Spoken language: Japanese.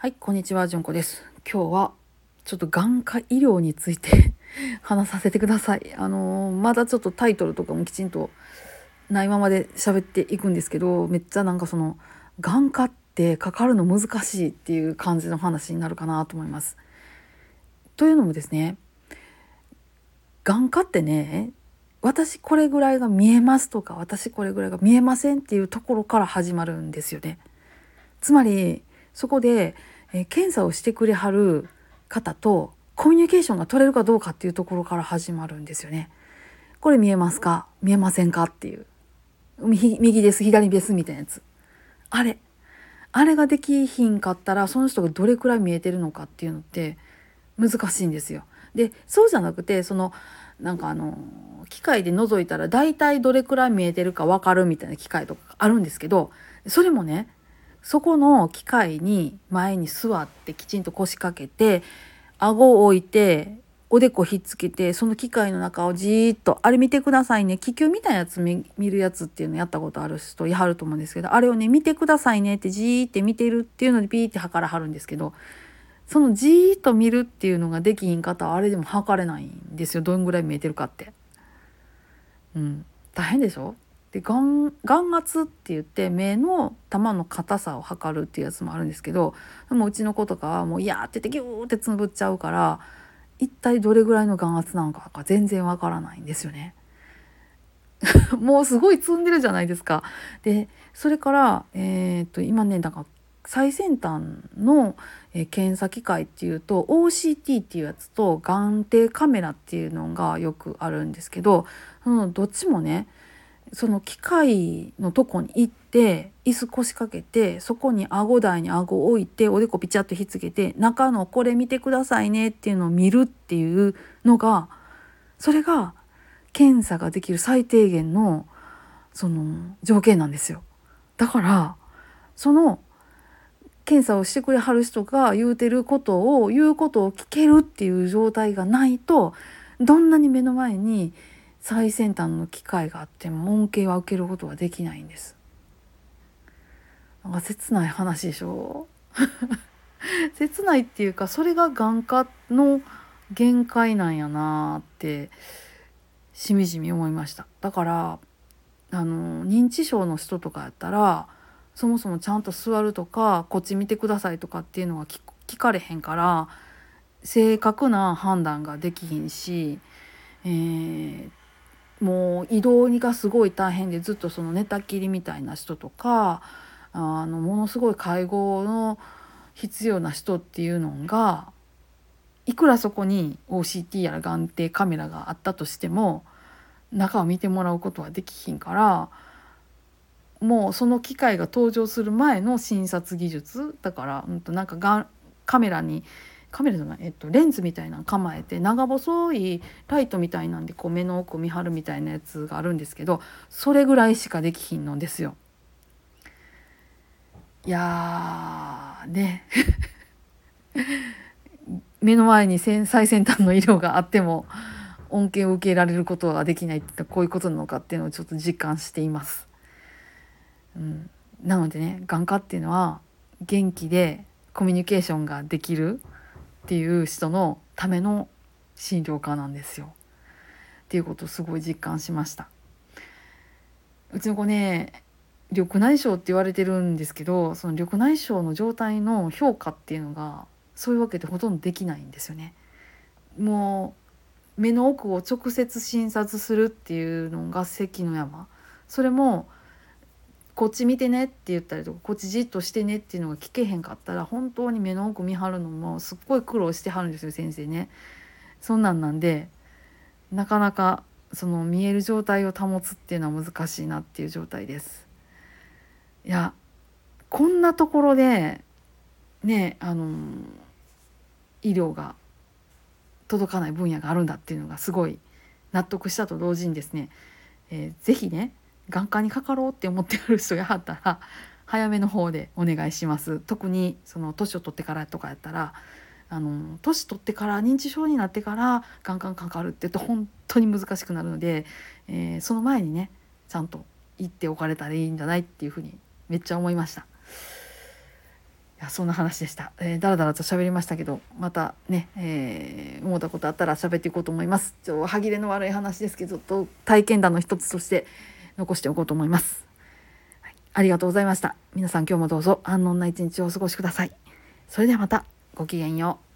はい、こんにちは、じゅんこです。今日はちょっと眼科医療について 話させてください。あのーまだちょっとタイトルとかもきちんとないままで喋っていくんですけど、めっちゃなんかその眼科ってかかるの難しいっていう感じの話になるかなと思います。というのもですね、眼科ってね、私これぐらいが見えますとか、私これぐらいが見えませんっていうところから始まるんですよね。つまりそこで、えー検査をしてくれはる方とコミュニケーションが取れるかどうかっていうところから始まるんですよね。これ見えますか？見えませんか？っていう。右です。左です。みたいなやつ。あれ。あれができひんかったらその人がどれくらい見えてるのかっていうのって難しいんですよ。でそうじゃなくてそのなんかあの機械で覗いたら大体どれくらい見えてるか分かるみたいな機械とかあるんですけどそれもねそこの機械に前に座ってきちんと腰掛けて顎を置いておでこひっつけてその機械の中をじーっとあれ見てくださいね気球みたいなやつ見るやつっていうのやったことある人いはると思うんですけどあれをね見てくださいねってじーって見てるっていうのでピーって測らはるんですけどそのじーっと見るっていうのができひん方はあれでも測れないんですよ。どんぐらい見えてるかって。うん、大変でしょ？で眼眼圧って言って目の玉の硬さを測るっていうやつもあるんですけどでもうちの子とかはもう「いや」って言ってギューってつぶっちゃうから一体どれぐらいの眼圧なのかが全然わからないんですよね。もうすごい積んでるじゃないですか。でそれから、えー、と今ねなんか最先端の、え検査機械っていうと OCT っていうやつと眼底カメラっていうのがよくあるんですけどそのどっちもねその機械のとこに行って椅子腰掛けてそこに顎台に顎を置いておでこピチャッとひっつけて中のこれ見てくださいねっていうのを見るっていうのがそれが検査ができる最低限のその条件なんですよ。だからその検査をしてくれはる人が言うてることを言うことを聞けるっていう状態がないとどんなに目の前に最先端の機械があっても恩恵は受けることができないんです。なんか切ない話でしょ？切ないっていうかそれが眼科の限界なんやなってしみじみ思いました。だからあの認知症の人とかやったらそもそもちゃんと座るとかこっち見てくださいとかっていうのが聞聞かれへんから正確な判断ができひんし、えーもう移動がすごい大変でずっとその寝たきりみたいな人とかあのものすごい介護の必要な人っていうのがいくらそこに OCT やら眼底カメラがあったとしても中を見てもらうことはできひんからもうその機械が登場する前の診察技術だから、うん、となんかがカメラにカメラじゃない、えっと、レンズみたいなの構えて長細いライトみたいなんでこう目の奥を見張るみたいなやつがあるんですけどそれぐらいしかできひんのですよ。いやーね目の前に先最先端の医療があっても恩恵を受けられることができないってこういうことなのかっていうのをちょっと実感しています。うん、なのでね眼科っていうのは元気でコミュニケーションができるっていう人のための診療科なんですよ。っていうことをすごい実感しました。うちの子ね緑内障って言われてるんですけどその緑内障の状態の評価っていうのがそういうわけでほとんどできないんですよね。もう目の奥を直接診察するっていうのが関の山それもこっち見てねって言ったりとかこっちじっとしてねっていうのが聞けへんかったら本当に目の奥見張るのもすっごい苦労してはるんですよ先生ね。そんなんなんでなかなかその見える状態を保つっていうのは難しいなっていう状態です。いやこんなところでねあの医療が届かない分野があるんだっていうのがすごい納得したと同時にですね、えー、ぜね眼科にかかろうって思ってる人があったら 早めの方でお願いします。特にその年を取ってからとかやったらあの年取ってから認知症になってから眼科にかかるって言うと本当に難しくなるので、えーその前にねちゃんと行っておかれたらいいんじゃないっていうふうにめっちゃ思いました。いやそんな話でした、えー、だらだらと喋りましたけどまたね、えー、思ったことあったら喋っていこうと思います。ちょ歯切れの悪い話ですけどと体験談の一つとして残しておこうと思います、はい、ありがとうございました。皆さん今日もどうぞ安穏な一日をお過ごしください。それではまた。ごきげんよう。